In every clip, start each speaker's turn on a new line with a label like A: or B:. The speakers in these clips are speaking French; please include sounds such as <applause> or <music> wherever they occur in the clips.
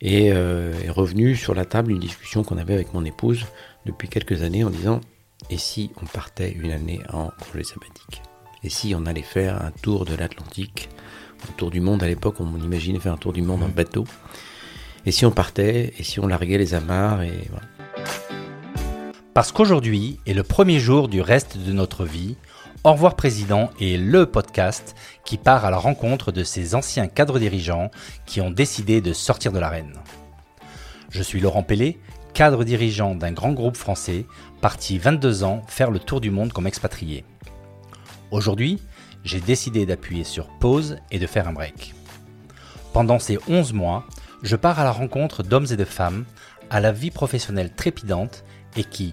A: Et est revenue sur la table une discussion qu'on avait avec mon épouse depuis quelques années en disant et si on partait une année en congé sabbatique? Et si on allait faire un tour de l'Atlantique Un tour du monde à l'époque, on imaginait faire un tour du monde en bateau. Et si on partait Et si on larguait les amarres et voilà.
B: Parce qu'aujourd'hui est le premier jour du reste de notre vie, Au revoir Président est le podcast qui part à la rencontre de ces anciens cadres dirigeants qui ont décidé de sortir de l'arène. Je suis Laurent Pellet, cadre dirigeant d'un grand groupe français, parti 22 ans faire le tour du monde comme expatrié. Aujourd'hui, j'ai décidé d'appuyer sur pause et de faire un break. Pendant ces 11 mois, je pars à la rencontre d'hommes et de femmes à la vie professionnelle trépidante et qui,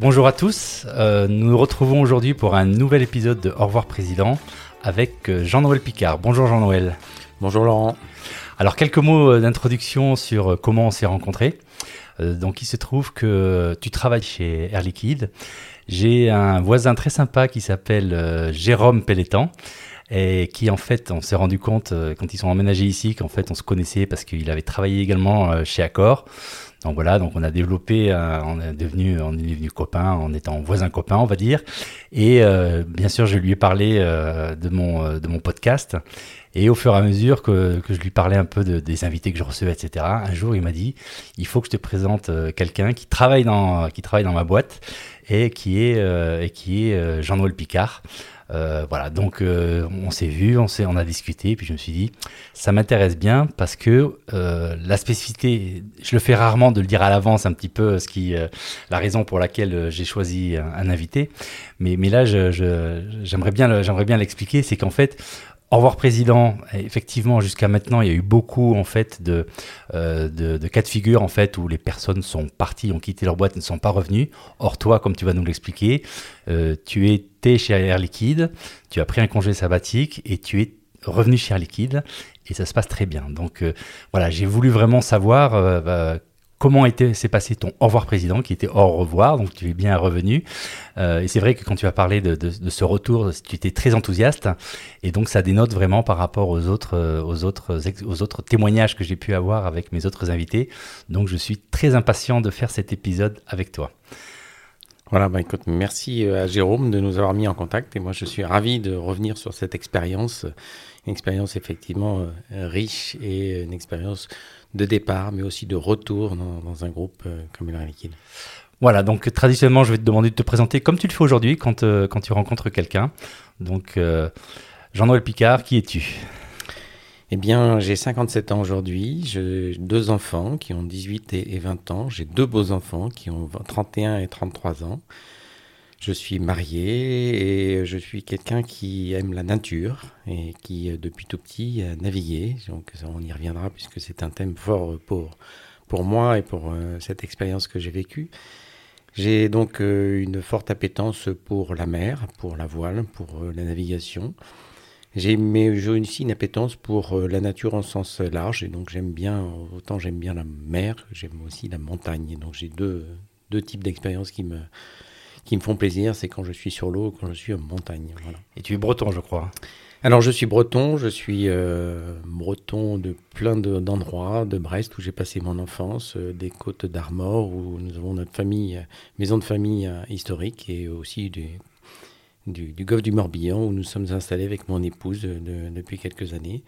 B: Bonjour à tous, euh, nous nous retrouvons aujourd'hui pour un nouvel épisode de Au revoir Président avec euh, Jean-Noël Picard. Bonjour Jean-Noël.
A: Bonjour Laurent.
B: Alors quelques mots euh, d'introduction sur comment on s'est rencontrés. Euh, donc il se trouve que tu travailles chez Air Liquide. J'ai un voisin très sympa qui s'appelle Jérôme Pelletan et qui en fait on s'est rendu compte quand ils sont emménagés ici qu'en fait on se connaissait parce qu'il avait travaillé également chez Accor. Donc voilà, donc on a développé, on est devenu, on est devenu copain en étant voisin copain, on va dire. Et bien sûr, je lui ai parlé de mon de mon podcast. Et au fur et à mesure que, je lui parlais un peu de, des invités que je recevais, etc., un jour il m'a dit il faut que je te présente euh, quelqu'un qui travaille dans qui travaille dans ma boîte et qui est euh, et qui est euh, Jean-Noël Picard. Euh, voilà, donc on s'est vu, on, on a discuté, puis je me suis dit, ça m'intéresse bien parce que la spécificité, je le fais rarement de le dire à l'avance un petit peu, ce qui, la raison pour laquelle j'ai choisi un, invité, mais, mais là, je, je, j'aimerais bien, j'aimerais bien l'expliquer, c'est qu'en fait, au revoir président. Effectivement, jusqu'à maintenant, il y a eu beaucoup en fait de, euh, de, cas de figure en fait où les personnes sont parties, ont quitté leur boîte, ne sont pas revenues. Or toi, comme tu vas nous l'expliquer, euh, tu étais chez Air Liquide, tu as pris un congé sabbatique et tu es revenu chez Air Liquide et ça se passe très bien. Donc euh, voilà, j'ai voulu vraiment savoir bah, comment était s'est passé ton au revoir président qui était au revoir donc tu es bien revenu. Euh, et c'est vrai que quand tu as parlé de, de, de, ce retour tu étais très enthousiaste. Et donc ça dénote vraiment par rapport aux autres euh, aux autres aux autres témoignages que j'ai pu avoir avec mes autres invités. Donc je suis très impatient de faire cet épisode avec toi.
A: Voilà, bah écoute, merci euh, à Jérôme de nous avoir mis en contact. Et moi je suis ravi de revenir sur cette expérience, une expérience effectivement riche et une expérience de départ, mais aussi de retour dans, dans un groupe euh, comme Air Liquide.
B: Voilà, donc traditionnellement, je vais te demander de te présenter comme tu le fais aujourd'hui quand, euh, quand tu rencontres quelqu'un. Donc, euh, Jean-Noël Picard, qui es-tu?
A: Eh bien, j'ai 57 ans aujourd'hui. J'ai deux enfants qui ont 18 et, et 20 ans. J'ai deux beaux enfants qui ont 31 et 33 ans. Je suis marié et je suis quelqu'un qui aime la nature et qui, euh, depuis tout petit, a navigué. Donc, on y reviendra puisque c'est un thème fort pour, pour moi et pour euh, cette expérience que j'ai vécue. J'ai donc euh, une forte appétence pour la mer, pour la voile, pour la navigation. J'ai aussi une appétence pour la nature en sens large et donc j'aime bien, autant j'aime bien la mer, j'aime aussi la montagne. Donc j'ai deux, deux types d'expériences qui me, qui me font plaisir, c'est quand je suis sur l'eau, quand je suis en montagne. Voilà.
B: Et tu es breton, je crois.
A: Alors je suis breton, je suis euh, breton de plein d'endroits, de, de, Brest où j'ai passé mon enfance, euh, des côtes d'Armor où nous avons notre famille, euh, maison de famille euh, historique et aussi du, du, du, golfe du Morbihan où nous sommes installés avec mon épouse de, depuis quelques années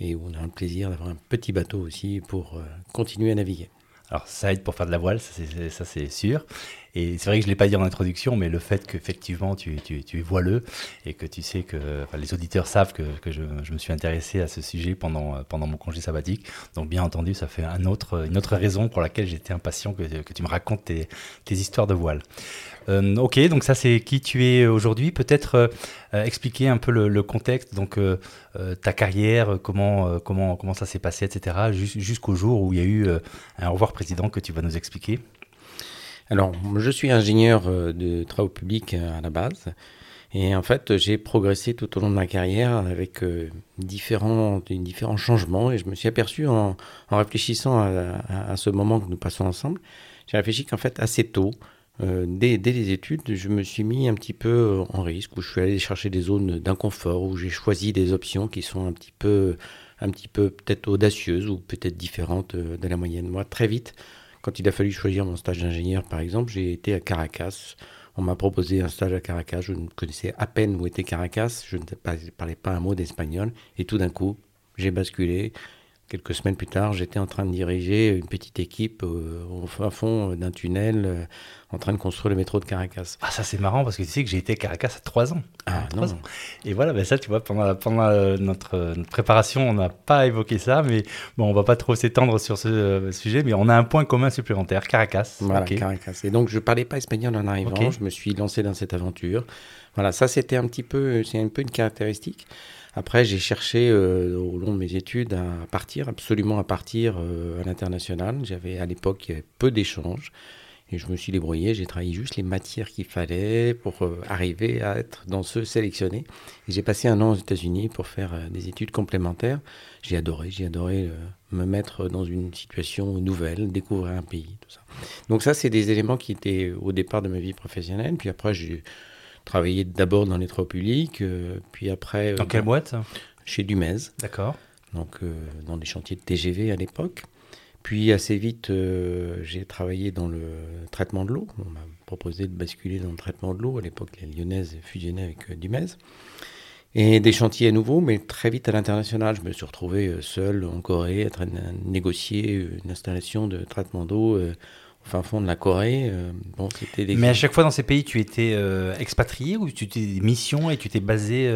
A: et où on a le plaisir d'avoir un petit bateau aussi pour continuer à naviguer.
B: Alors ça aide pour faire de la voile, ça c'est sûr. Et c'est vrai que je ne l'ai pas dit en introduction, mais le fait qu'effectivement tu, tu, es voileux et que tu sais que les auditeurs savent que, je, me suis intéressé à ce sujet pendant, mon congé sabbatique. Donc bien entendu, ça fait une autre raison pour laquelle j'étais impatient que, tu me racontes tes, histoires de voile. Euh, ok, donc ça c'est qui tu es aujourd'hui. Peut-être euh, euh, expliquer un peu le, contexte, donc ta carrière, comment, comment ça s'est passé, etc. Jusqu'au jour où il y a eu un au revoir président que tu vas nous expliquer.
A: Alors, je suis ingénieur de travaux publics à la base. Et en fait, j'ai progressé tout au long de ma carrière avec différents, différents changements. Et je me suis aperçu en, réfléchissant à, ce moment que nous passons ensemble, j'ai réfléchi qu'en fait, assez tôt, euh, dès, les études, je me suis mis un petit peu euh, en risque, où je suis allé chercher des zones d'inconfort, où j'ai choisi des options qui sont un petit peu, un petit peu peut-être audacieuses ou peut-être différentes euh, de la moyenne. Moi, très vite, quand il a fallu choisir mon stage d'ingénieur, par exemple, j'ai été à Caracas. On m'a proposé un stage à Caracas. Je ne connaissais à peine où était Caracas. Je ne parlais pas un mot d'espagnol. Et tout d'un coup, j'ai basculé. Quelques semaines plus tard, j'étais en train de diriger une petite équipe au fond d'un tunnel en train de construire le métro de Caracas.
B: Ah, ça c'est marrant parce que tu sais que j'ai été à Caracas à 3 ans. Ah, 3 ans. Et voilà, ben ça, tu vois, pendant, pendant euh, notre, préparation, on n'a pas évoqué ça, mais bon, on va pas trop s'étendre sur ce euh, sujet, mais on a un point commun supplémentaire, Caracas.
A: Voilà, Caracas. Et donc, je parlais pas espagnol en arrivant, je me suis lancé dans cette aventure. Voilà, ça c'était un petit peu, c'est un peu une caractéristique. Après, j'ai cherché euh, au long de mes études à partir, absolument à partir à l'international. J'avais à l'époque peu d'échanges. Et je me suis débrouillé, j'ai travaillé juste les matières qu'il fallait pour euh, arriver à être dans ce sélectionné. Et j'ai passé un an aux États-Unis pour faire euh, des études complémentaires. J'ai adoré, j'ai adoré euh, me mettre dans une situation nouvelle, découvrir un pays, tout ça. Donc ça, c'est des éléments qui étaient au départ de ma vie professionnelle. Puis après, j'ai travaillé d'abord dans les travaux publics, puis après...
B: Dans quelle boîte
A: Chez Dumez.
B: D'accord.
A: Donc dans des chantiers de TGV à l'époque. Puis assez vite, euh, j'ai travaillé dans le traitement de l'eau. On m'a proposé de basculer dans le traitement de l'eau. À l'époque, les Lyonnaises fusionnaient avec euh, Dumez. Et des chantiers à nouveau, mais très vite à l'international. Je me suis retrouvé euh, seul en Corée, en train de négocier une installation de traitement d'eau au fin fond de la Corée.
B: bon, Mais à chaque fois dans ces pays, tu étais expatrié ou tu étais mission et tu t'es basé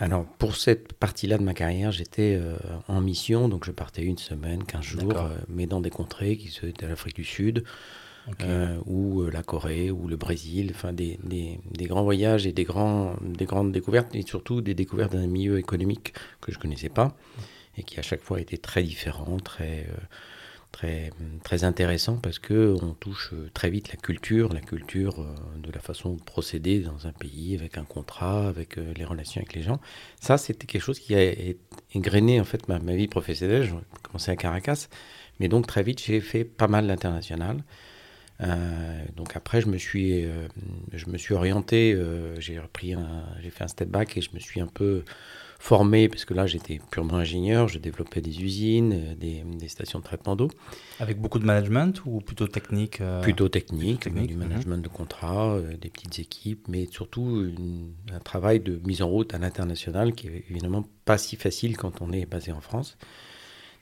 A: alors, pour cette partie-là de ma carrière, j'étais euh, en mission, donc je partais une semaine, 15 jours, euh, mais dans des contrées qui étaient l'Afrique du Sud, euh, ou la Corée, ou le Brésil, enfin des, des, des, grands voyages et des, grands, des grandes découvertes, et surtout des découvertes d'un milieu économique que je ne connaissais pas, et qui à chaque fois était très différent, très très, très intéressant parce que on touche euh, très vite la culture, la culture euh, de la façon de procéder dans un pays avec un contrat, avec euh, les relations avec les gens. Ça, c'était quelque chose qui a égrené en fait ma, ma vie professionnelle. J'ai commencé à Caracas, mais donc très vite j'ai fait pas mal d'international. donc après, je me suis, je me suis orienté, j'ai repris, j'ai fait un step back et je me suis un peu formé, parce que là j'étais purement ingénieur, je développais des usines, euh, des, stations de traitement d'eau.
B: Avec beaucoup de management ou plutôt technique
A: euh, Plutôt technique, du mhm. management de contrat, euh, des petites équipes, mais surtout un travail de mise en route à l'international qui est évidemment pas si facile quand on est basé en France.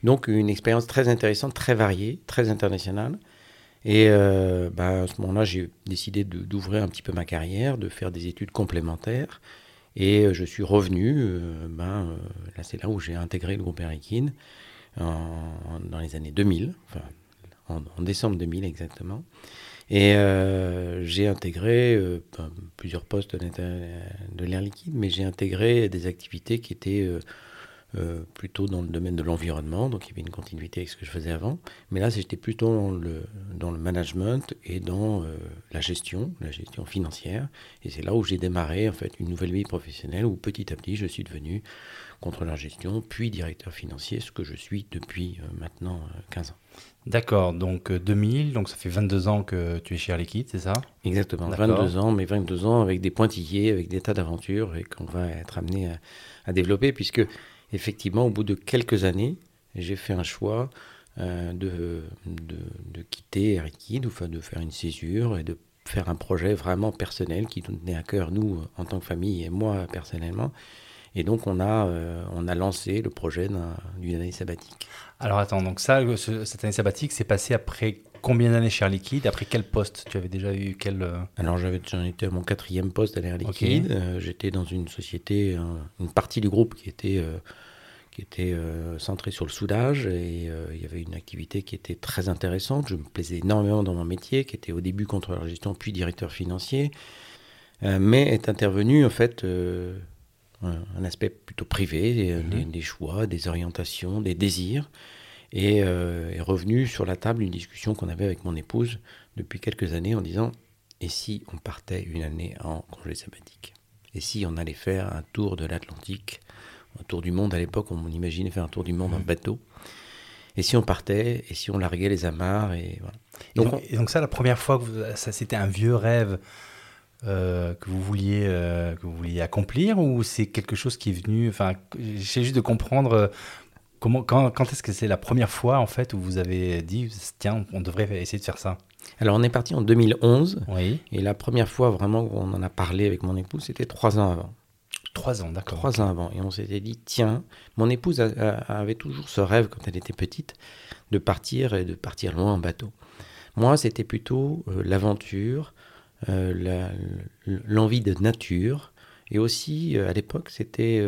A: Donc une expérience très intéressante, très variée, très internationale. Et bah, à ce moment-là, j'ai décidé d'ouvrir un petit peu ma carrière, de faire des études complémentaires. Et euh, je suis revenu, euh, ben, euh, là c'est là où j'ai intégré le groupe Air Liquide, dans les années 2000, enfin, en, décembre 2000 exactement. Et j'ai intégré ben, plusieurs postes de l'air liquide, mais j'ai intégré des activités qui étaient euh, plutôt dans le domaine de l'environnement, donc il y avait une continuité avec ce que je faisais avant. Mais là, j'étais plutôt dans le, dans le management et dans euh, la gestion, la gestion financière. Et c'est là où j'ai démarré en fait une nouvelle vie professionnelle où petit à petit, je suis devenu contrôleur gestion, puis directeur financier, ce que je suis depuis euh, maintenant 15 ans.
B: D'accord, donc 2000, donc ça fait 22 ans que tu es chez Air Liquide, c'est ça?
A: Exactement, 22 ans, mais 22 ans avec des pointillés, avec des tas d'aventures et qu'on va être amené à, à développer, puisque effectivement, au bout de quelques années, j'ai fait un choix euh, de, quitter Air Liquide, enfin de faire une césure et de faire un projet vraiment personnel qui nous tenait à cœur, nous, en tant que famille, et moi personnellement. Et donc, on a, on a lancé le projet d'une année sabbatique.
B: Alors, attends, donc ça, cette année sabbatique, c'est passé après combien d'années chez Air Liquide? Après quel poste? Tu avais déjà eu quel
A: Alors, j'avais, j'en étais à mon quatrième poste à Air Liquide. j'étais dans une société, une partie du groupe qui était qui était euh, centré sur le soudage et euh, il y avait une activité qui était très intéressante. Je me plaisais énormément dans mon métier, qui était au début contrôleur gestion puis directeur financier, euh, mais est intervenu en fait un aspect plutôt privé, mhm. des, choix, des orientations, des désirs, et est revenu sur la table une discussion qu'on avait avec mon épouse depuis quelques années en disant et si on partait une année en congé sabbatique? Et si on allait faire un tour de l'Atlantique un tour du monde? À l'époque, on imaginait faire un tour du monde en bateau. Et si on partait, et si on larguait les amarres, et
B: voilà. Donc, et donc, ça, la première fois que ça, c'était un vieux rêve euh, que vous vouliez euh, que vous vouliez accomplir, ou c'est quelque chose qui est venu. Enfin, j'essaie juste de comprendre. Euh, comment, quand, quand est-ce que c'est la première fois en fait où vous avez dit tiens on devrait essayer de faire ça?
A: Alors on est parti en 2011 oui. et la première fois vraiment où on en a parlé avec mon épouse c'était trois ans avant.
B: Trois ans, d'accord.
A: Trois ans avant. Et on s'était dit, tiens, mon épouse avait toujours ce rêve quand elle était petite de partir et de partir loin en bateau. Moi, c'était plutôt euh, l'aventure, l'envie de nature. Et aussi, euh, à l'époque, c'était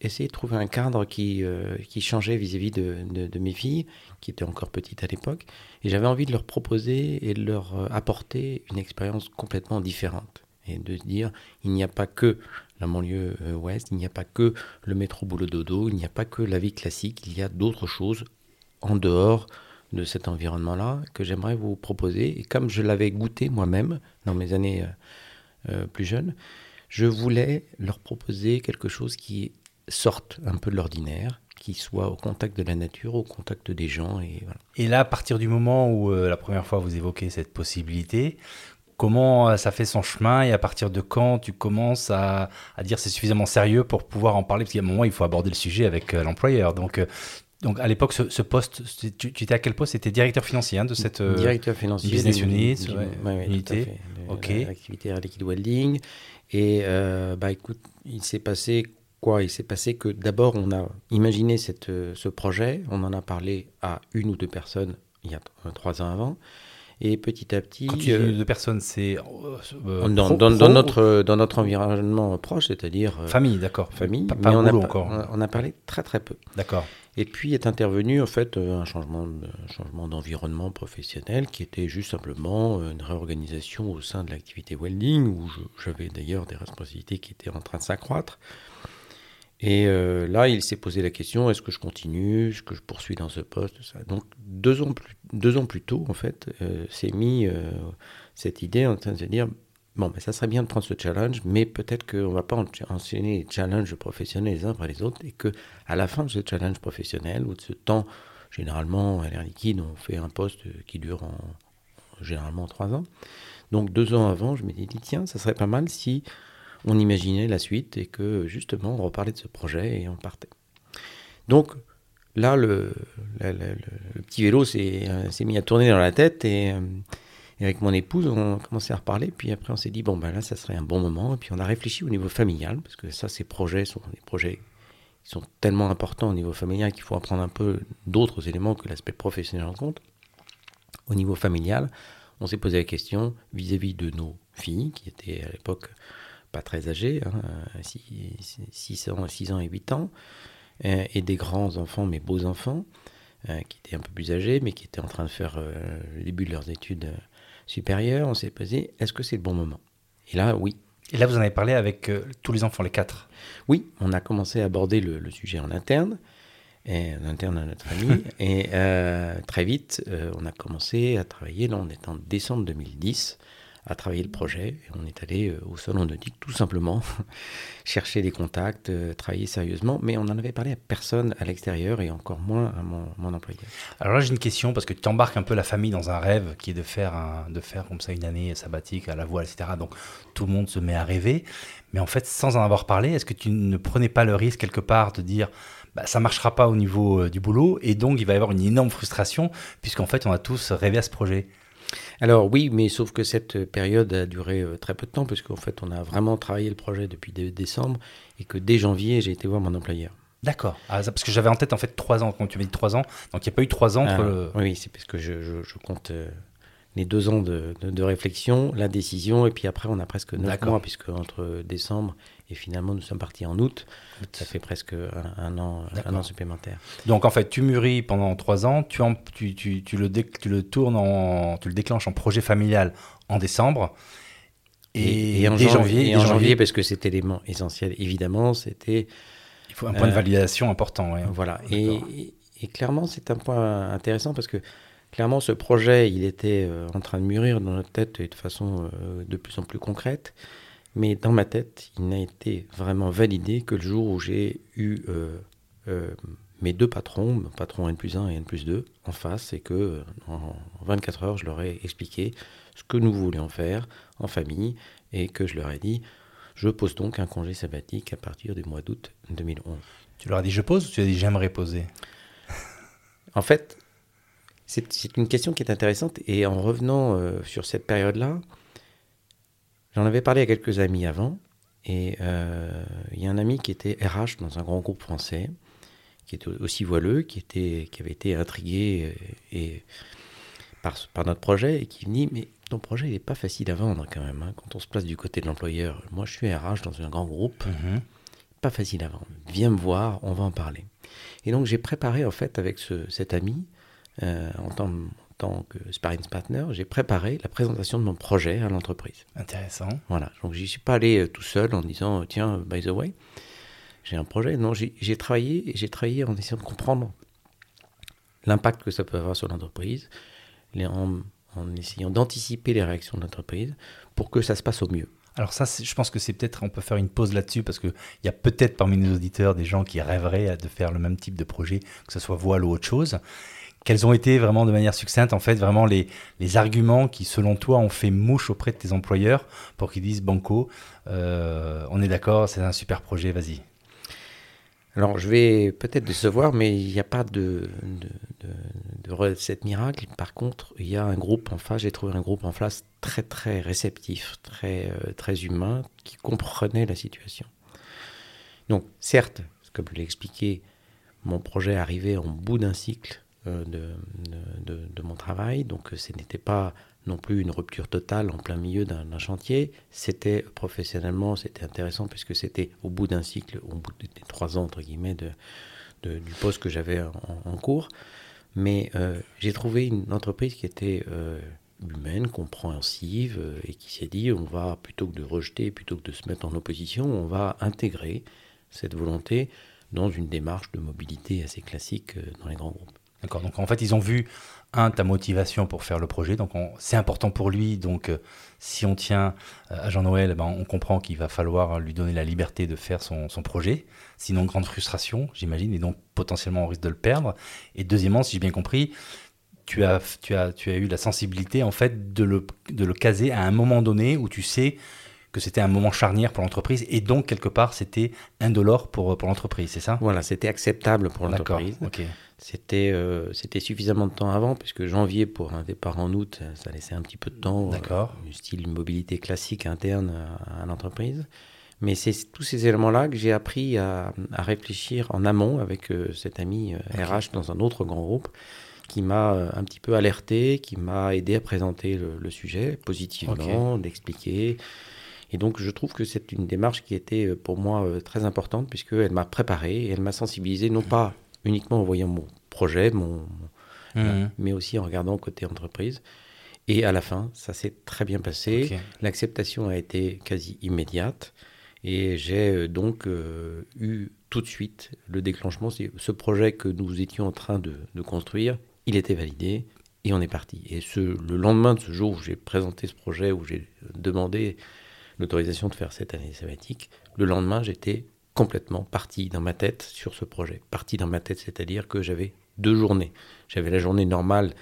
A: essayer de trouver un cadre qui, qui changeait vis-à-vis de, de, mes filles, qui étaient encore petites à l'époque. Et j'avais envie de leur proposer et de leur apporter une expérience complètement différente. Et de dire, il n'y a pas que la banlieue euh, ouest, il n'y a pas que le métro boulot dodo, il n'y a pas que la vie classique, il y a d'autres choses en dehors de cet environnement-là que j'aimerais vous proposer. Et comme je l'avais goûté moi-même dans mes années euh, euh, plus jeunes, je voulais leur proposer quelque chose qui sorte un peu de l'ordinaire, qui soit au contact de la nature, au contact des gens. Et, voilà.
B: et là, à partir du moment où la première fois vous évoquez cette possibilité, comment euh, ça fait son chemin et à partir de quand tu commences à, dire c'est suffisamment sérieux pour pouvoir en parler? Parce qu'à un moment, il faut aborder le sujet avec euh, l'employeur. Donc, euh, donc à l'époque, ce, poste, tu, étais à quel poste? C'était directeur financier hein, de cette
A: directeur financier
B: business unit,
A: unité, ok, activité liquid welding. Et bah écoute, il s'est passé quoi? Il s'est passé que d'abord on a imaginé cette, ce projet, on en a parlé à une ou deux personnes il y a trois ans avant. Et petit à petit.
B: Quand tu dis de personnes, c'est.
A: Euh, dans, dans, notre, dans notre environnement proche, c'est-à-dire.
B: Euh, famille, d'accord.
A: Famille.
B: Pas, mais
A: on, a,
B: encore.
A: on a parlé très très peu.
B: D'accord.
A: Et puis est intervenu en fait euh, un changement, un changement d'environnement professionnel qui était juste simplement une réorganisation au sein de l'activité welding où j'avais d'ailleurs des responsabilités qui étaient en train de s'accroître. Et euh, là, il s'est posé la question est-ce que je continue Est-ce que je poursuis dans ce poste. Donc, deux ans, plus, tôt, en fait, euh, s'est mis euh, cette idée en train de se dire bon, ben, ça serait bien de prendre ce challenge, mais peut-être qu'on ne va pas enchaîner les challenges professionnels les uns après les autres, et que à la fin de ce challenge professionnel ou de ce temps, généralement, à l'air liquide, on fait un poste qui dure en, généralement trois ans. Donc, deux ans avant, je m'étais dit tiens, ça serait pas mal si on imaginait la suite et que justement on reparlait de ce projet et on partait. Donc là, le, petit vélo euh, s'est mis à tourner dans la tête euh, et, avec mon épouse, on a commencé à reparler. Puis après, on s'est dit, bon, ben là, ça serait un bon moment. Et puis on a réfléchi au niveau familial, parce que ça, ces projets sont des projets qui sont tellement importants au niveau familial qu'il faut apprendre un peu d'autres éléments que l'aspect professionnel en compte. Au niveau familial, on s'est posé la question vis-à-vis -vis de nos filles, qui étaient à l'époque pas très âgés, 6, hein, ans, 6 ans et 8 ans, euh, et des grands enfants, mais beaux enfants, euh, qui étaient un peu plus âgés, mais qui étaient en train de faire euh, le début de leurs études supérieures. On s'est posé, est-ce que c'est le bon moment? Et là, oui.
B: Et là, vous en avez parlé avec tous les enfants, les quatre?
A: Oui, on a commencé à aborder le, sujet en interne, et en interne à notre famille, <laughs> et très vite, on a commencé à travailler, là on est en décembre 2010, à travailler le projet. Et on est allé euh, au salon de tout simplement, <laughs> chercher des contacts, euh, travailler sérieusement. Mais on n'en avait parlé à personne à l'extérieur et encore moins à mon, mon employeur.
B: Alors là, j'ai une question parce que tu embarques un peu la famille dans un rêve qui est de faire, de faire comme ça une année sabbatique à la voile, etc. Donc tout le monde se met à rêver. Mais en fait, sans en avoir parlé, est-ce que tu ne prenais pas le risque quelque part de dire bah, ça marchera pas au niveau euh, du boulot et donc il va y avoir une énorme frustration puisqu'en fait on a tous rêvé à ce projet?
A: Alors oui, mais sauf que cette période a duré euh, très peu de temps, parce qu'en fait, on a vraiment travaillé le projet depuis décembre, et que dès janvier, j'ai été voir mon employeur.
B: D'accord. Ah, parce que j'avais en tête en fait trois ans, quand tu m'as dit trois ans. Donc il n'y a pas eu trois ans entre
A: ah, Oui, c'est parce que je, compte euh, les deux ans de, réflexion, la décision, et puis après on a presque neuf mois, puisque entre décembre et finalement nous sommes partis en août, ça fait presque un, an, un an supplémentaire.
B: Donc en fait tu mûris pendant trois ans, tu, en, tu, tu, tu, le tu le tournes en, tu le déclenches en projet familial en décembre.
A: Et, en janvier, et en janvier, parce que cet élément essentiel, évidemment, c'était
B: il faut un point de euh, validation important.
A: Voilà. Et, clairement, c'est un point intéressant parce que clairement, ce projet, il était euh, en train de mûrir dans notre tête de façon euh, de plus en plus concrète. Mais dans ma tête, il n'a été vraiment validé que le jour où j'ai eu mes deux patrons, patron N plus 1 et N plus 2, en face, et que en 24 heures, je leur ai expliqué ce que nous voulions faire en famille et que je leur ai dit je pose donc un congé sabbatique à partir du mois d'août 2011.
B: Tu leur as dit je pose ou tu as dit j'aimerais poser?
A: En fait, c'est une question qui est intéressante et en revenant euh, sur cette période-là, j'en avais parlé à quelques amis avant et euh, il y a un ami qui était RH dans un grand groupe français, qui était aussi voileux, qui, était, qui avait été intrigué euh, et, par, par notre projet et qui me dit mais ton projet n'est pas facile à vendre quand même. Hein, quand on se place du côté de l'employeur, moi je suis RH dans un grand groupe, mhm. pas facile à vendre. Viens me voir, on va en parler. Et donc j'ai préparé en fait avec ce, cet ami, euh, en, tant, tant, que sparring partner, j'ai préparé la présentation de mon projet à l'entreprise.
B: Intéressant.
A: Voilà, donc j'y suis pas allé euh, tout seul en disant tiens, by the way, j'ai un projet. Non, j'ai travaillé et j'ai travaillé en essayant de comprendre l'impact que ça peut avoir sur l'entreprise, en en essayant d'anticiper les réactions de l'entreprise pour que ça se passe au mieux.
B: Alors ça, je pense que c'est peut-être, on peut faire une pause là-dessus parce qu'il y a peut-être parmi nos auditeurs des gens qui rêveraient de faire le même type de projet, que ce soit voile ou autre chose. Quels ont été vraiment de manière succincte, en fait, vraiment les, les arguments qui, selon toi, ont fait mouche auprès de tes employeurs pour qu'ils disent Banco, euh, on est d'accord, c'est un super projet, vas-y
A: alors, je vais peut-être décevoir, mais il n'y a pas de, de, de, miracle. Par contre, il y a un groupe en face, j'ai trouvé un groupe en face très, très réceptif, très, euh, très humain, qui comprenait la situation. Donc, certes, comme je l'ai expliqué, mon projet arrivait en bout d'un cycle euh, de, mon travail, donc ce n'était pas non plus une rupture totale en plein milieu d'un chantier. C'était professionnellement, c'était intéressant puisque c'était au bout d'un cycle, au bout des trois ans entre guillemets de, du poste que j'avais en, cours. Mais euh, j'ai trouvé une entreprise qui était euh, humaine, compréhensive euh, et qui s'est dit on va plutôt que de rejeter, plutôt que de se mettre en opposition, on va intégrer cette volonté dans une démarche de mobilité assez classique dans les grands groupes.
B: D'accord. Donc en fait, ils ont vu un, ta motivation pour faire le projet. Donc, c'est important pour lui. Donc, euh, si on tient euh, à Jean-Noël, ben, on comprend qu'il va falloir lui donner la liberté de faire son, projet. Sinon, grande frustration, j'imagine, et donc potentiellement on risque de le perdre. Et deuxièmement, si j'ai bien compris, tu as, tu as, tu as eu la sensibilité, en fait, de le, de le caser à un moment donné où tu sais que c'était un moment charnière pour l'entreprise et donc quelque part c'était indolore pour, pour l'entreprise, c'est ça?
A: Voilà, c'était acceptable pour l'entreprise.
B: Ok.
A: C'était euh, c'était suffisamment de temps avant, puisque janvier pour un départ en août, ça laissait un petit peu de temps.
B: Euh, D'accord.
A: Euh, style mobilité classique interne à, l'entreprise. Mais c'est tous ces éléments-là que j'ai appris à, à, réfléchir en amont avec euh, cet ami RH dans un autre grand groupe qui m'a un petit peu alerté, qui m'a aidé à présenter le, sujet positivement, d'expliquer. Et donc je trouve que c'est une démarche qui était pour moi très importante puisqu'elle m'a préparé et elle m'a sensibilisé non pas uniquement en voyant mon projet, mon, mhm. mais aussi en regardant côté entreprise. Et à la fin, ça s'est très bien passé. L'acceptation a été quasi immédiate. Et j'ai euh, donc euh, eu tout de suite le déclenchement. Ce projet que nous étions en train de, construire, il était validé et on est parti. Et ce, le lendemain de ce jour où j'ai présenté ce projet, où j'ai demandé l'autorisation de faire cette année sabbatique, le lendemain, j'étais complètement parti dans ma tête sur ce projet. Parti dans ma tête, c'est-à-dire que j'avais deux journées. J'avais la journée normale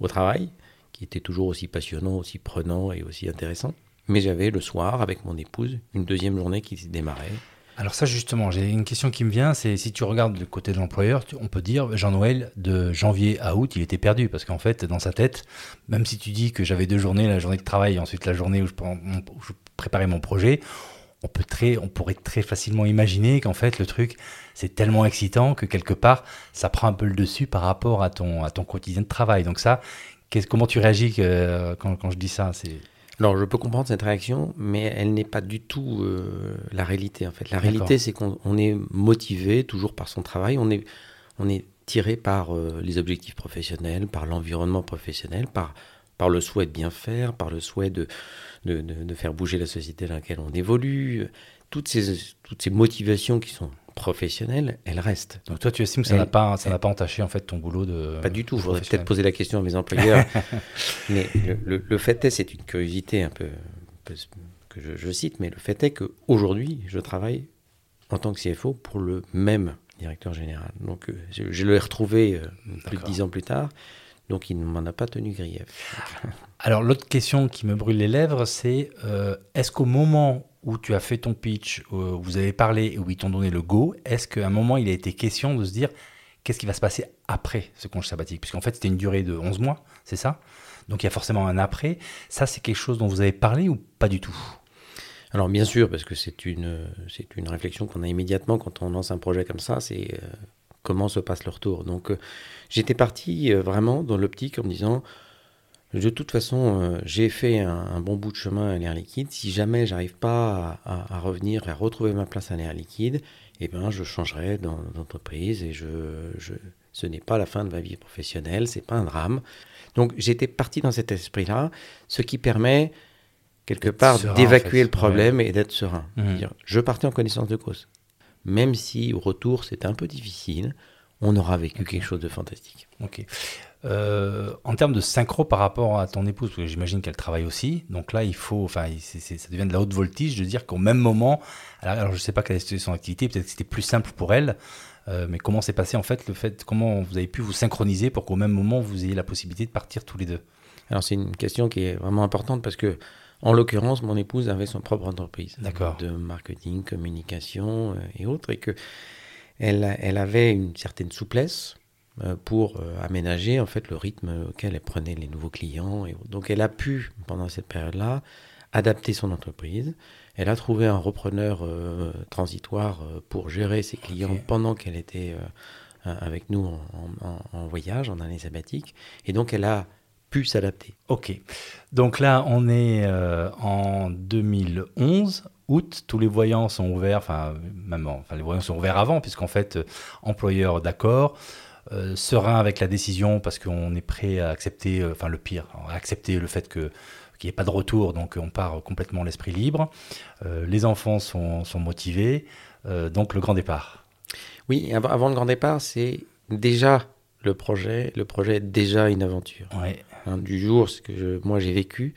A: au travail, qui était toujours aussi passionnant, aussi prenant et aussi intéressant. Mais j'avais le soir, avec mon épouse, une deuxième journée qui se démarrait
B: Alors ça justement, j'ai une question qui me vient, c'est si tu regardes du côté de l'employeur, on peut dire Jean-Noël de janvier à août, il était perdu parce qu'en fait dans sa tête, même si tu dis que j'avais deux journées, la journée de travail et ensuite la journée où où je préparais mon projet, on, peut très, on pourrait très facilement imaginer qu'en fait le truc c'est tellement excitant que quelque part ça prend un peu le dessus par rapport à ton, à ton quotidien de travail. Donc ça, comment tu réagis quand, quand, je dis ça c'est...
A: Alors, je peux comprendre cette réaction, mais elle n'est pas du tout euh, la réalité, en fait. La réalité, c'est qu'on est motivé toujours par son travail, on est, on est tiré par euh, les objectifs professionnels, par l'environnement professionnel, par, par le souhait de bien faire, par le souhait de, de, de, faire bouger la société dans laquelle on évolue. Toutes ces, toutes ces motivations qui sont professionnelles, elles restent.
B: Donc toi, tu estimes que ça n'a pas, ça n'a pas entaché en fait ton boulot de
A: Pas du tout. Je voudrais peut-être poser la question à mes employeurs. <laughs> mais le, le, fait est, c'est une curiosité un peu, que je, je, cite, mais le fait est qu'aujourd'hui, je travaille en tant que CFO pour le même directeur général. Donc euh, je, je l'ai retrouvé euh, plus de dix ans plus tard. Donc il ne m'en a pas tenu grief. <laughs>
B: Alors l'autre question qui me brûle les lèvres, c'est euh, est-ce qu'au moment où tu as fait ton pitch, où vous avez parlé et où ils t'ont donné le go, est-ce qu'à un moment il a été question de se dire qu'est-ce qui va se passer après ce congé sabbatique? Puisqu'en fait c'était une durée de 11 mois, c'est ça? Donc il y a forcément un après. Ça c'est quelque chose dont vous avez parlé ou pas du tout?
A: Alors bien sûr, parce que c'est une, c'est une réflexion qu'on a immédiatement quand on lance un projet comme ça, c'est euh, comment se passe le retour. Donc euh, j'étais parti euh, vraiment dans l'optique en me disant, de toute façon, euh, j'ai fait un, bon bout de chemin à l'air liquide. Si jamais j'arrive pas à, revenir et à retrouver ma place à l'air liquide, eh ben, je changerai d'entreprise et je, je ce n'est pas la fin de ma vie professionnelle, c'est pas un drame. Donc j'étais parti dans cet esprit-là, ce qui permet quelque part d'évacuer le problème et d'être serein. Mmh. Je partais en connaissance de cause même si au retour c'était un peu difficile, on aura vécu quelque chose de fantastique.
B: Ok. Euh, en termes de synchro par rapport à ton épouse, parce que j'imagine qu'elle travaille aussi, donc là il faut, enfin, ça devient de la haute voltige de dire qu'au même moment, alors, je ne sais pas quelle est son activité, peut-être que c'était plus simple pour elle, euh, mais comment s'est passé en fait le fait, comment vous avez pu vous synchroniser pour qu'au même moment vous ayez la possibilité de partir tous les deux?
A: Alors c'est une question qui est vraiment importante parce que en l'occurrence, mon épouse avait son propre entreprise de marketing, communication euh, et autres, et que elle, elle avait une certaine souplesse euh, pour euh, aménager en fait le rythme auquel elle prenait les nouveaux clients. Et donc, elle a pu pendant cette période-là adapter son entreprise. Elle a trouvé un repreneur transitoire pour gérer ses clients pendant qu'elle était avec nous en, en, voyage, en année sabbatique. Et donc, elle a pu s'adapter.
B: Ok. Donc là, on est euh, en 2011, août, tous les voyants sont ouverts, enfin, les voyants sont ouverts avant, puisqu'en fait, euh, employeur d'accord, euh, serein avec la décision, parce qu'on est prêt à accepter, enfin, le pire, à accepter le fait que qu'il n'y ait pas de retour, donc on part complètement l'esprit libre. les enfants sont motivés, donc le grand départ.
A: Oui, avant le grand départ, c'est déjà le projet. Le projet est déjà une aventure.
B: Ouais.
A: Hein, du jour, ce que moi j'ai vécu,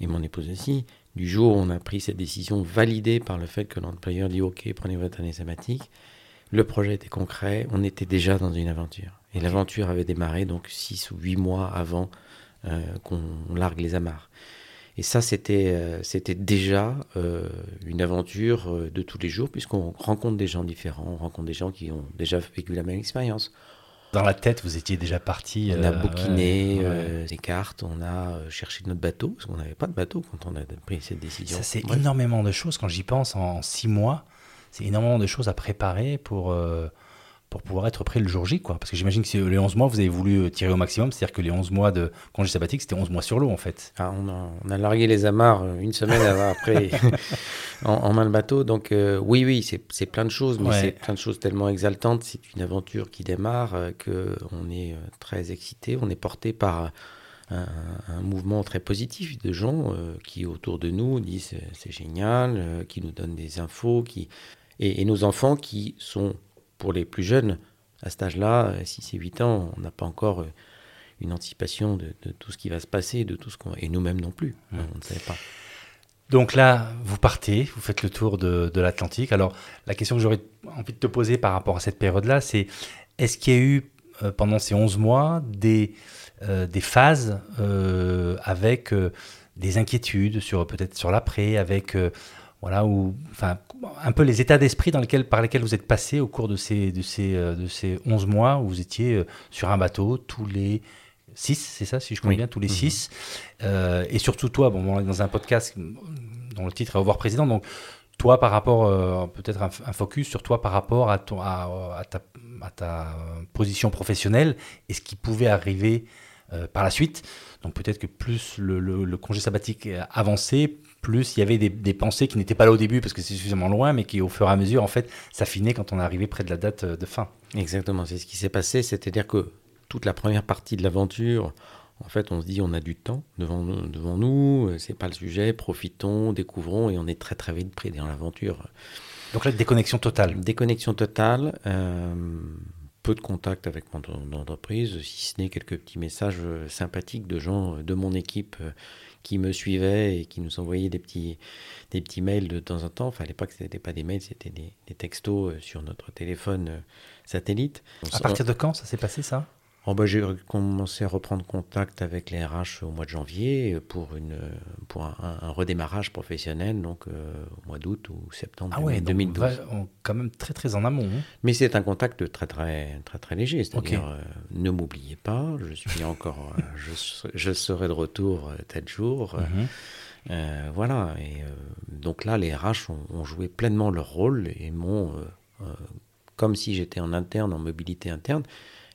A: et mon épouse aussi, du jour où on a pris cette décision validée par le fait que l'employeur dit OK, prenez votre année sabbatique, le projet était concret, on était déjà dans une aventure. Et l'aventure avait démarré donc six ou huit mois avant euh, qu'on largue les amarres. Et ça, c'était euh, c'était déjà euh, une aventure de tous les jours, puisqu'on rencontre des gens différents, on rencontre des gens qui ont déjà vécu la même expérience.
B: Dans la tête, vous étiez déjà parti.
A: On a euh, bouquiné euh, des cartes, on a euh, cherché notre bateau, parce qu'on n'avait pas de bateau quand on a pris cette décision.
B: Ça, c'est énormément de choses. Quand j'y pense, en six mois, c'est énormément de choses à préparer pour pour pouvoir être prêt le jour J, quoi. Parce que j'imagine que les 11 mois, vous avez voulu euh, tirer au maximum, c'est-à-dire que les 11 mois de congé sabbatique, c'était 11 mois sur l'eau, en fait.
A: Ah, on, a, on, a, largué les amarres euh, une semaine après <laughs> en, main le bateau. Donc, euh, oui, oui, c'est plein de choses, mais c'est plein de choses tellement exaltantes. C'est une aventure qui démarre, que qu'on est très excité. On est porté par un, mouvement très positif de gens qui, autour de nous, disent c'est génial, qui nous donnent des infos, qui... Et, et nos enfants qui sont pour les plus jeunes, à cet âge-là, 6 et 8 ans, on n'a pas encore euh, une anticipation de, tout ce qui va se passer, de tout ce qu'on et nous-mêmes non plus, mmh. on ne savait pas.
B: Donc là, vous partez, vous faites le tour de, l'Atlantique. Alors, la question que j'aurais envie de te poser par rapport à cette période-là, c'est est-ce qu'il y a eu, euh, pendant ces 11 mois, des, euh, des phases avec des inquiétudes sur peut-être sur l'après, avec voilà, ou enfin, un peu les états d'esprit dans lesquels, par lesquels vous êtes passé au cours de ces, de ces, euh, de ces 11 mois où vous étiez euh, sur un bateau tous les 6, c'est ça, si je comprends bien, tous les 6. Mhm. Euh, et surtout toi, bon, on est dans un podcast dont le titre est Au revoir président, donc toi par rapport, peut-être un, focus sur toi par rapport à, ton, à, ta, à ta, position professionnelle et ce qui pouvait arriver par la suite. Donc peut-être que plus le, le, le congé sabbatique avançait, plus il y avait des, pensées qui n'étaient pas là au début parce que c'est suffisamment loin, mais qui au fur et à mesure, en fait, s'affinaient quand on arrivait près de la date euh, de fin.
A: Exactement, c'est ce qui s'est passé, c'est-à-dire que toute la première partie de l'aventure, en fait, on se dit on a du temps devant nous, devant nous euh, c'est pas le sujet, profitons, découvrons, et on est très très vite pris dans l'aventure.
B: Donc là, déconnexion totale.
A: Déconnexion totale. Euh, peu de contact avec mon entreprise, si ce n'est quelques petits messages sympathiques de gens de mon équipe qui me suivaient et qui nous envoyaient des petits, mails de temps en temps. Enfin, à l'époque, ce n'était pas des mails, c'était des, textos euh, sur notre téléphone euh, satellite.
B: À partir de quand ça s'est passé, ça?
A: Oh bah, j'ai commencé à reprendre contact avec les RH au mois de janvier pour, une, pour un, redémarrage professionnel, donc euh, au mois d'août ou septembre
B: ah ouais, 2012. quand même très très en amont. Hein.
A: Mais c'est un contact très très très très léger, c'est-à-dire euh, ne m'oubliez pas, je suis encore, euh, <laughs> je, je, serai de retour tel jour. Mhm. voilà, et donc là les RH ont, ont, joué pleinement leur rôle et m'ont, comme si j'étais en interne, en mobilité interne,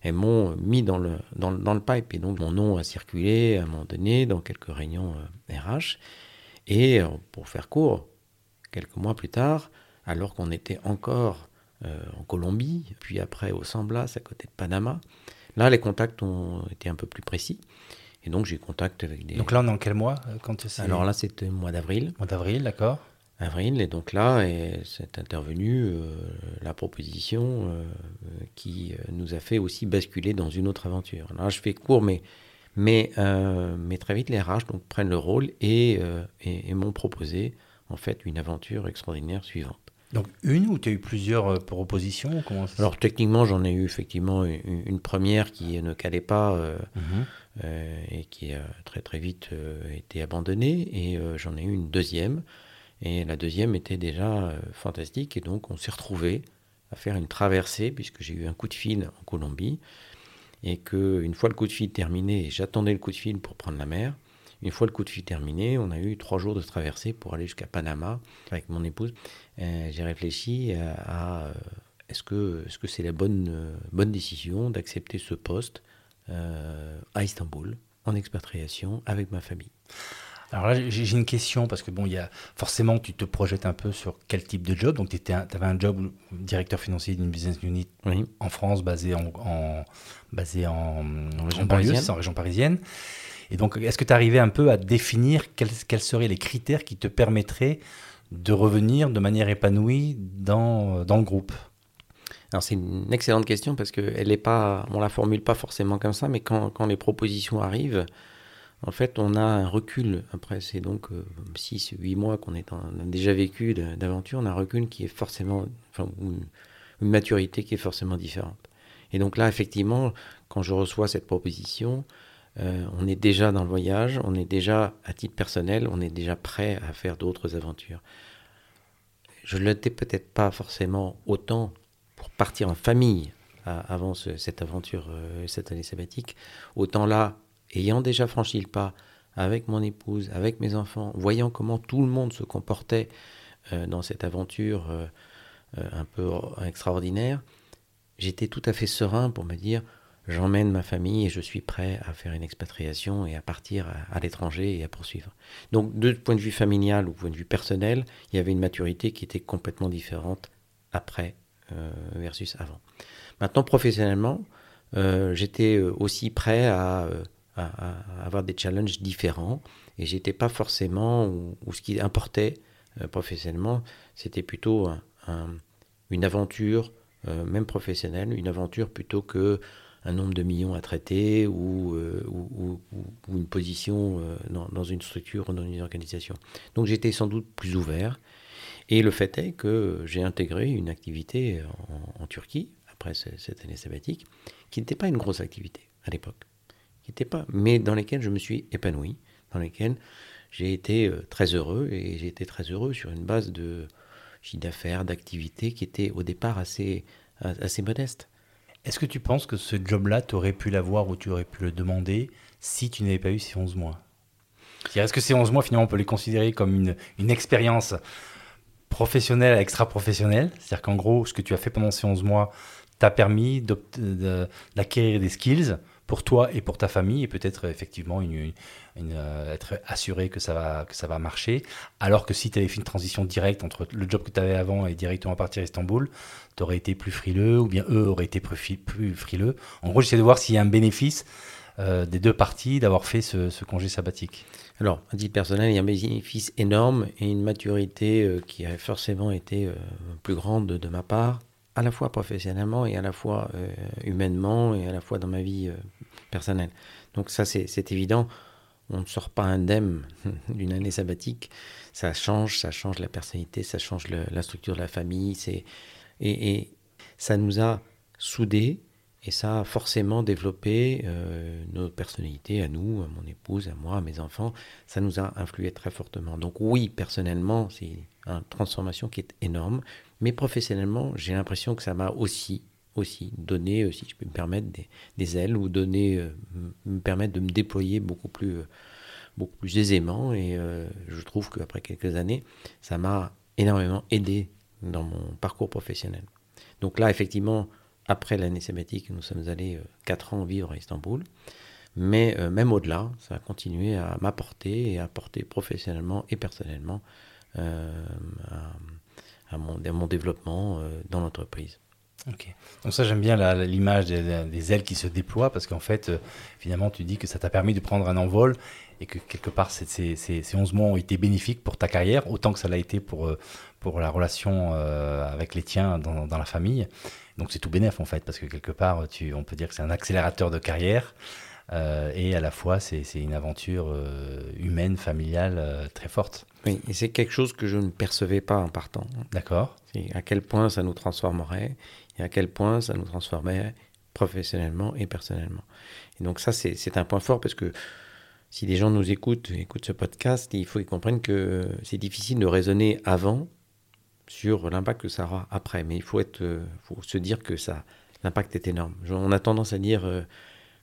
A: elles m'ont mis dans le, dans, dans, le pipe. Et donc, mon nom a circulé à un moment donné dans quelques réunions RH. Euh, et euh, pour faire court, quelques mois plus tard, alors qu'on était encore euh, en Colombie, puis après au San Blas, à côté de Panama, là, les contacts ont été un peu plus précis. Et donc, j'ai eu contact avec des.
B: Donc là, on est en quel mois quand
A: Alors là, c'était le mois d'avril.
B: Mois d'avril, d'accord
A: avril. Et donc là, c'est intervenu euh, la proposition euh, qui euh, nous a fait aussi basculer dans une autre aventure. Là, je fais court, mais, mais, mais très vite, les RH donc, prennent le rôle et, et, m'ont proposé en fait une aventure extraordinaire suivante.
B: Donc une ou tu as eu plusieurs propositions comment
A: Alors techniquement, j'en ai eu effectivement une, première qui ne calait pas mhm. et qui a très très vite été abandonnée. Et j'en ai eu une deuxième et la deuxième était déjà euh, fantastique. Et donc, on s'est retrouvé à faire une traversée, puisque j'ai eu un coup de fil en Colombie. Et qu'une fois le coup de fil terminé, j'attendais le coup de fil pour prendre la mer. Une fois le coup de fil terminé, on a eu trois jours de traversée pour aller jusqu'à Panama avec mon épouse. J'ai réfléchi à, est-ce que c'est -ce c'est la bonne, bonne décision d'accepter ce poste euh, à Istanbul, en expatriation, avec ma famille?
B: Alors là, j'ai une question parce que bon, il y a forcément, tu te projettes un peu sur quel type de job. Donc, tu avais un job directeur financier d'une business unit en France, basé en, basé en, région parisienne. en région parisienne. Et donc, est-ce que tu arrivais un peu à définir quels, quels, seraient les critères qui te permettraient de revenir de manière épanouie dans, dans le groupe?
A: Alors c'est une excellente question parce qu'elle est pas, on la formule pas forcément comme ça, mais quand, quand les propositions arrivent, en fait, on a un recul. Après, c'est donc 6, euh, 8 mois qu'on est a déjà vécu d'aventure. On a un recul qui est forcément, une, maturité qui est forcément différente. Et donc là, effectivement, quand je reçois cette proposition, euh, on est déjà dans le voyage, on est déjà, à titre personnel, on est déjà prêt à faire d'autres aventures. Je ne l'étais peut-être pas forcément autant pour partir en famille avant cette aventure, euh, cette année sabbatique. Autant là, ayant déjà franchi le pas avec mon épouse, avec mes enfants, voyant comment tout le monde se comportait euh, dans cette aventure euh, euh, un peu extraordinaire, j'étais tout à fait serein pour me dire j'emmène ma famille et je suis prêt à faire une expatriation et à partir à, l'étranger et à poursuivre. Donc, de point de vue familial ou point de vue personnel, il y avait une maturité qui était complètement différente après versus avant. Maintenant, professionnellement, j'étais aussi prêt à à, avoir des challenges différents. Et j'étais pas forcément, ou, ce qui importait euh, professionnellement, c'était plutôt une aventure, euh, même professionnelle, une aventure plutôt que un nombre de millions à traiter ou, euh, ou, une position dans, une structure ou dans une organisation. Donc j'étais sans doute plus ouvert. Et le fait est que j'ai intégré une activité en, en Turquie, après cette année sabbatique, qui n'était pas une grosse activité à l'époque qui pas, mais dans lesquels je me suis épanoui, dans lesquels j'ai été très heureux et j'ai été très heureux sur une base de chiffre d'affaires, d'activité qui était au départ assez, assez modeste.
B: Est-ce que tu penses que ce job-là, tu aurais pu l'avoir ou tu aurais pu le demander si tu n'avais pas eu ces 11 mois? Est-ce que ces 11 mois, finalement, on peut les considérer comme une, expérience professionnelle, extra-professionnelle? C'est-à-dire qu'en gros, ce que tu as fait pendant ces 11 mois t'a permis d'acquérir des skills pour toi et pour ta famille et peut-être effectivement euh, être assuré que ça, va, que ça va marcher. Alors que si tu avais fait une transition directe entre le job que tu avais avant et directement partir à Istanbul, tu aurais été plus frileux ou bien eux auraient été plus, frileux. En gros, j'essaie de voir s'il y a un bénéfice euh, des deux parties d'avoir fait ce, congé sabbatique.
A: Alors, à titre personnel, il y a un bénéfice énorme et une maturité euh, qui a forcément été plus grande de ma part à la fois professionnellement et à la fois humainement et à la fois dans ma vie personnelle. Donc ça, c'est évident. On ne sort pas indemne <laughs> d'une année sabbatique. Ça change, ça change la personnalité, ça change la structure de la famille. Et, et, ça nous a soudés et ça a forcément développé euh, nos personnalités à nous, à mon épouse, à moi, à mes enfants. Ça nous a influé très fortement. Donc oui, personnellement, c'est une transformation qui est énorme. Mais professionnellement, j'ai l'impression que ça m'a aussi, aussi donné, euh, si je peux me permettre, des, ailes ou donner, euh, me permettre de me déployer beaucoup plus, euh, beaucoup plus aisément. Et je trouve qu'après quelques années, ça m'a énormément aidé dans mon parcours professionnel. Donc là, effectivement, après l'année sabbatique, nous sommes allés quatre ans vivre à Istanbul. Mais même au-delà, ça a continué à m'apporter et à apporter professionnellement et personnellement à mon, développement euh, dans l'entreprise.
B: Ok. Donc ça, j'aime bien l'image des, ailes qui se déploient parce qu'en fait, euh, finalement, tu dis que ça t'a permis de prendre un envol et que quelque part, ces, ces, 11 mois ont été bénéfiques pour ta carrière, autant que ça l'a été pour, euh, pour la relation avec les tiens dans, la famille. Donc c'est tout bénéf en fait, parce que quelque part, on peut dire que c'est un accélérateur de carrière. et à la fois, c'est une aventure humaine, familiale très forte.
A: Oui, et c'est quelque chose que je ne percevais pas en partant.
B: D'accord.
A: À quel point ça nous transformerait et à quel point ça nous transformerait professionnellement et personnellement. Et donc ça, c'est un point fort parce que si les gens nous écoutent, écoutent ce podcast, il faut qu'ils comprennent que c'est difficile de raisonner avant sur l'impact que ça aura après. Mais il faut, être, faut se dire que ça, l'impact est énorme. On a tendance à dire euh,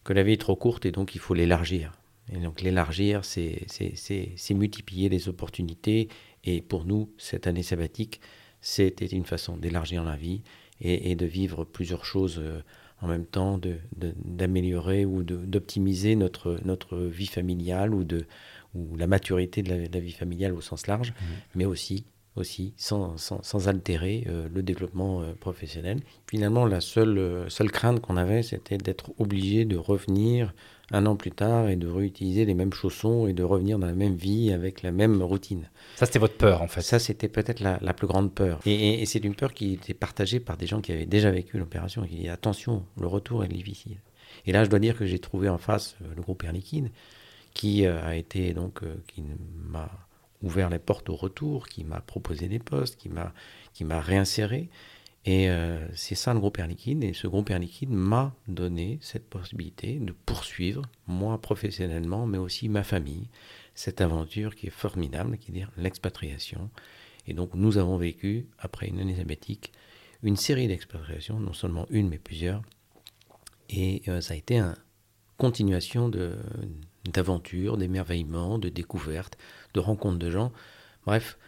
A: que la vie est trop courte et donc il faut l'élargir. Et donc l'élargir, c'est multiplier les opportunités. Et pour nous, cette année sabbatique, c'était une façon d'élargir la vie et, de vivre plusieurs choses euh, en même temps, d'améliorer ou d'optimiser notre, notre vie familiale ou, de, ou la maturité de la, vie familiale au sens large, mmh. mais aussi aussi, sans, sans, sans altérer euh, le développement euh, professionnel. Finalement, la seule, seule crainte qu'on avait, c'était d'être obligé de revenir un an plus tard et de réutiliser les mêmes chaussons et de revenir dans la même vie avec la même routine.
B: Ça, c'était votre peur, en fait.
A: Ça, c'était peut-être la, plus grande peur. Et, c'est une peur qui était partagée par des gens qui avaient déjà vécu l'opération et qui disaient attention, le retour est difficile. Et là, je dois dire que j'ai trouvé en face euh, le groupe Air Liquide qui euh, a été donc, euh, qui m'a ouvert les portes au retour, qui m'a proposé des postes, qui m'a, qui m'a réinséré et euh, c'est ça le groupe Air Liquide. Et ce groupe Air Liquide m'a donné cette possibilité de poursuivre, moi professionnellement, mais aussi ma famille, cette aventure qui est formidable, qui est l'expatriation. Et donc nous avons vécu, après une année sabbatique, une série d'expatriations, non seulement une, mais plusieurs. Et euh, ça a été une continuation d'aventures, d'émerveillements, de découvertes, de rencontres de gens. Bref,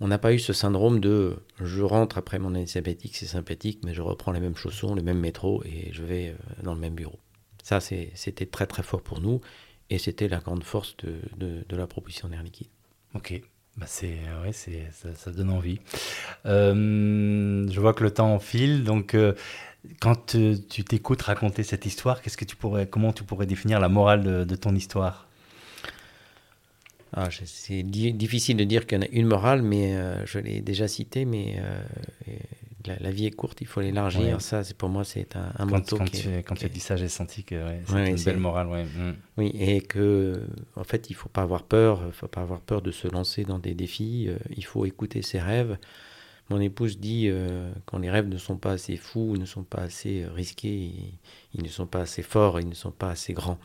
A: on n'a pas eu ce syndrome de je rentre après mon année sabbatique, c'est sympathique, mais je reprends les mêmes chaussons, le même métro et je vais euh, dans le même bureau. Ça, c'était très très fort pour nous et c'était la grande force de, la proposition d'Air Liquide.
B: Ok. Bah c'est, ouais, c'est, ça, donne envie. Euh, je vois que le temps file, donc euh, quand tu t'écoutes raconter cette histoire, comment tu pourrais définir la morale de ton histoire?
A: Ah, c'est difficile de dire qu'il y en a une morale, mais euh, je l'ai déjà cité, mais euh, la, vie est courte, il faut l'élargir. Ça, c'est pour moi, c'est un, un
B: quand, Quand, tu, quand tu as dit ça, j'ai senti que c'est une belle morale. Mm.
A: Oui, et que, en fait, il faut pas avoir peur, il faut pas avoir peur de se lancer dans des défis. Euh, il faut écouter ses rêves. Mon épouse dit euh, quand les rêves ne sont pas assez fous, ne sont pas assez euh, risqués, ils, ne sont pas assez forts, ils ne sont pas assez grands.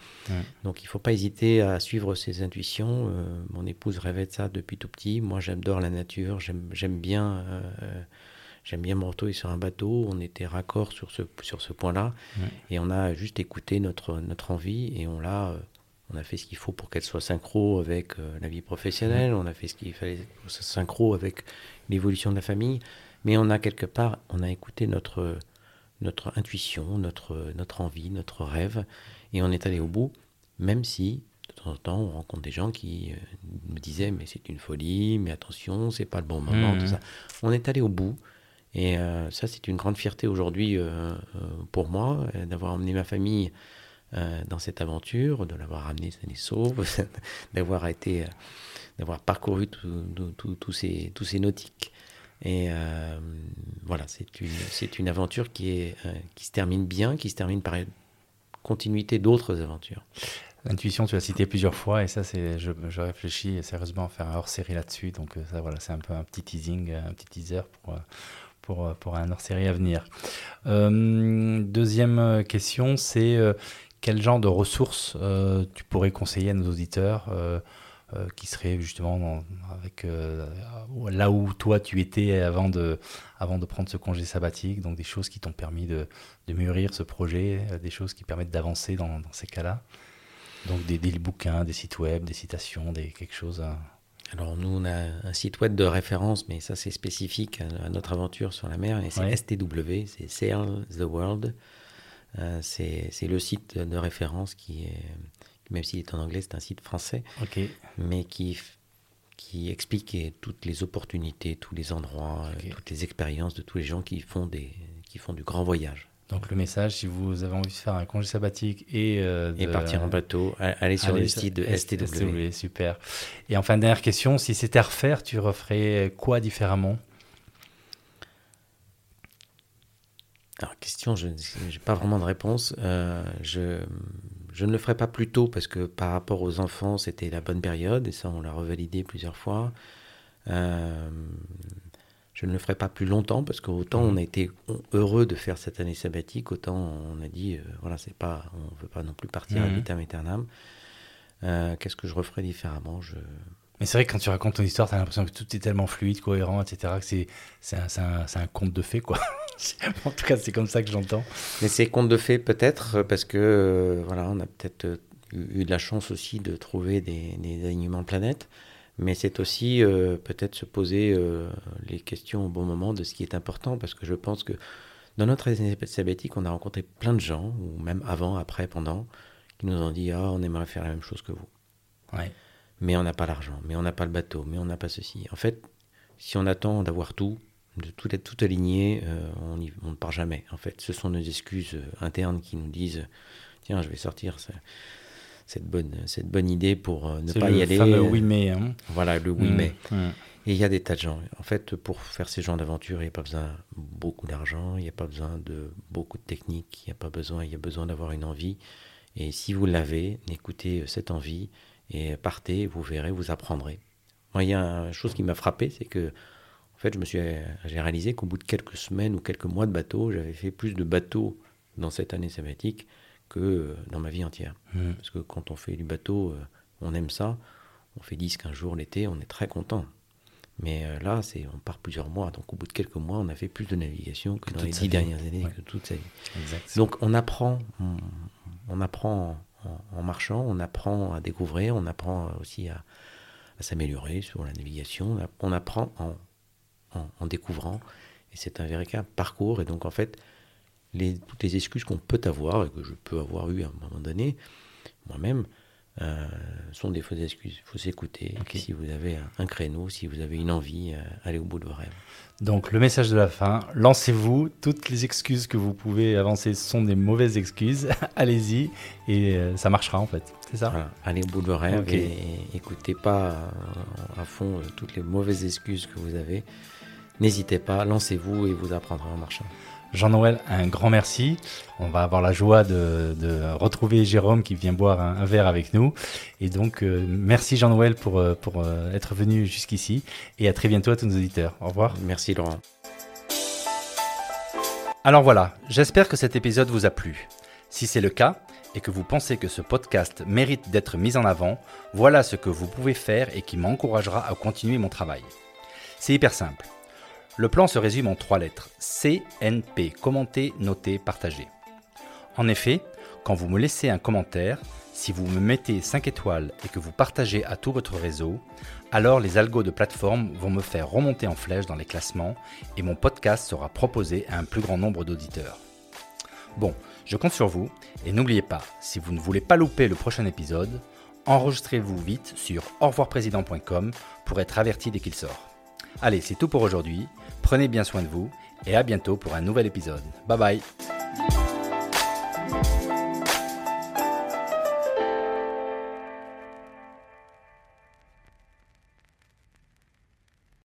A: Donc il ne faut pas hésiter à suivre ses intuitions. Euh, mon épouse rêvait de ça depuis tout petit. Moi j'adore la nature, j'aime bien, j'aime bien me retrouver sur un bateau. On était raccord sur ce, sur ce point-là. Et on a juste écouté notre, notre envie et on l'a on a fait ce qu'il faut pour qu'elle soit synchro avec la vie professionnelle, on a fait ce qu'il fallait pour synchro avec l'évolution de la famille, mais on a quelque part, on a écouté notre, notre intuition, notre, notre envie, notre rêve, et on est allé au bout, même si de temps en temps on rencontre des gens qui euh, me disaient mais c'est une folie, mais attention, c'est pas le bon moment, tout mmh. ça. On est allé au bout, et euh, ça c'est une grande fierté aujourd'hui euh, pour moi d'avoir emmené ma famille dans cette aventure, de l'avoir amené les sauve, <laughs> d'avoir été d'avoir parcouru tous ces, nautiques. Et euh, voilà, c'est une, aventure euh, qui se termine bien, qui se termine par une continuité d'autres aventures.
B: L'intuition, tu as cité plusieurs fois, et ça, c'est, je, réfléchis sérieusement à faire un hors-série là-dessus. Donc, euh, ça, voilà, c'est un peu un petit teasing, un petit teaser pour, pour un hors-série à venir. deuxième question, c'est quel genre de ressources tu pourrais conseiller à nos auditeurs euh, qui serait justement avec euh, là où toi tu étais avant de, avant de prendre ce congé sabbatique, donc des choses qui t'ont permis de, de, mûrir ce projet, euh, des choses qui permettent d'avancer dans, dans, ces cas-là. Donc des, des, bouquins, des sites web, des citations, des, quelque chose.
A: Alors nous on a un site web de référence, mais ça c'est spécifique à, notre aventure sur la mer, et c'est STW, c'est Sail the World. c'est le site de référence qui est même s'il est en anglais, c'est un site français, mais qui, qui explique toutes les opportunités, tous les endroits, euh, toutes les expériences de tous les gens qui font, des, qui font du grand voyage.
B: Donc le message, si vous avez envie de faire un congé sabbatique et, euh,
A: et partir en bateau, allez sur le site de STW.
B: Super. Et enfin, dernière question, si c'était à refaire, tu referais quoi différemment?
A: Alors, question, je n'ai pas vraiment de réponse. Euh, je, je ne le ferai pas plus tôt parce que par rapport aux enfants, c'était la bonne période et ça, on l'a revalidé plusieurs fois. Euh, je ne le ferai pas plus longtemps parce qu'autant mmh. on a été heureux de faire cette année sabbatique, autant on a dit, euh, voilà, c'est pas, on ne veut pas non plus partir à mmh. vitam aeternam. Euh, qu'est-ce que je referais différemment? Je...
B: Mais c'est vrai que quand tu racontes ton histoire, tu as l'impression que tout est tellement fluide, cohérent, etc., que c'est, c'est, un, un, un conte de fées, quoi. <laughs> <laughs> en tout cas, c'est comme ça que j'entends.
A: Mais c'est conte de fées peut-être parce que euh, voilà, on a peut-être euh, eu de la chance aussi de trouver des, des alignements de planètes, mais c'est aussi euh, peut-être se poser les questions au bon moment de ce qui est important parce que je pense que dans notre année sabbatique, on a rencontré plein de gens, ou même avant, après, pendant, qui nous ont dit ah on aimerait faire la même chose que vous.
B: Ouais.
A: Mais on n'a pas l'argent, mais on n'a pas le bateau, mais on n'a pas ceci. En fait, si on attend d'avoir tout, de tout être tout aligné, euh, on, ne part jamais. En fait, ce sont nos excuses euh, internes qui nous disent tiens, je vais sortir cette bonne, cette bonne idée pour euh, ne pas y aller.
B: le oui mais. Hein.
A: Voilà, le oui mmh, mais. Mmh. Et il y a des tas de gens. En fait, pour faire ces genres d'aventures, il n'y a pas besoin beaucoup d'argent, il n'y a pas besoin de beaucoup de techniques, il n'y a pas besoin, il y a besoin d'avoir une envie. Et si vous l'avez, écoutez cette envie et partez, vous verrez, vous apprendrez. Moi, il y a une chose qui m'a frappé, c'est que fait, je me suis, j'ai réalisé qu'au bout de quelques semaines ou quelques mois de bateau, j'avais fait plus de bateaux dans cette année sabbatique que euh, dans ma vie entière. Mmh. Parce que quand on fait du bateau, euh, on aime ça. On fait 10-15 jours l'été, on est très content. Mais euh, là, c'est, on part plusieurs mois. Donc au bout de quelques mois, on a fait plus de navigation que, dans les dix dernières années, que toute sa vie. Donc on apprend, on, apprend en, marchant, on apprend à découvrir, on apprend aussi à, à s'améliorer sur la navigation. On apprend en en, découvrant. Et c'est un véritable parcours. Et donc, en fait, les, toutes les excuses qu'on peut avoir, et que je peux avoir eu à un moment donné, moi-même, euh, sont des fausses excuses. Il faut s'écouter. Si vous avez un, créneau, si vous avez une envie, euh, allez au bout de vos rêves.
B: Donc le message de la fin, lancez-vous. Toutes les excuses que vous pouvez avancer sont des mauvaises excuses. <laughs> Allez-y et euh, ça marchera en fait. C'est ça?
A: Allez au bout de vos rêves et, écoutez pas à fond toutes les mauvaises excuses que vous avez. N'hésitez pas, lancez-vous et vous apprendrez en marchant.
B: Jean-Noël, un grand merci. On va avoir la joie de, retrouver Jérôme qui vient boire un, verre avec nous. Et donc, euh, merci Jean-Noël pour, euh, pour euh, être venu jusqu'ici. Et à très bientôt à tous nos auditeurs. Au revoir.
A: Merci Laurent.
B: Alors voilà, j'espère que cet épisode vous a plu. Si c'est le cas, et que vous pensez que ce podcast mérite d'être mis en avant, voilà ce que vous pouvez faire et qui m'encouragera à continuer mon travail. C'est hyper simple. Le plan se résume en trois lettres. CNP, commenter, noter, partager. En effet, quand vous me laissez un commentaire, si vous me mettez 5 étoiles et que vous partagez à tout votre réseau, alors les algos de plateforme vont me faire remonter en flèche dans les classements et mon podcast sera proposé à un plus grand nombre d'auditeurs. Bon, je compte sur vous et n'oubliez pas, si vous ne voulez pas louper le prochain épisode, enregistrez-vous vite sur revoirprésident.com pour être averti dès qu'il sort. Allez, c'est tout pour aujourd'hui. Prenez bien soin de vous et à bientôt pour un nouvel épisode. Bye bye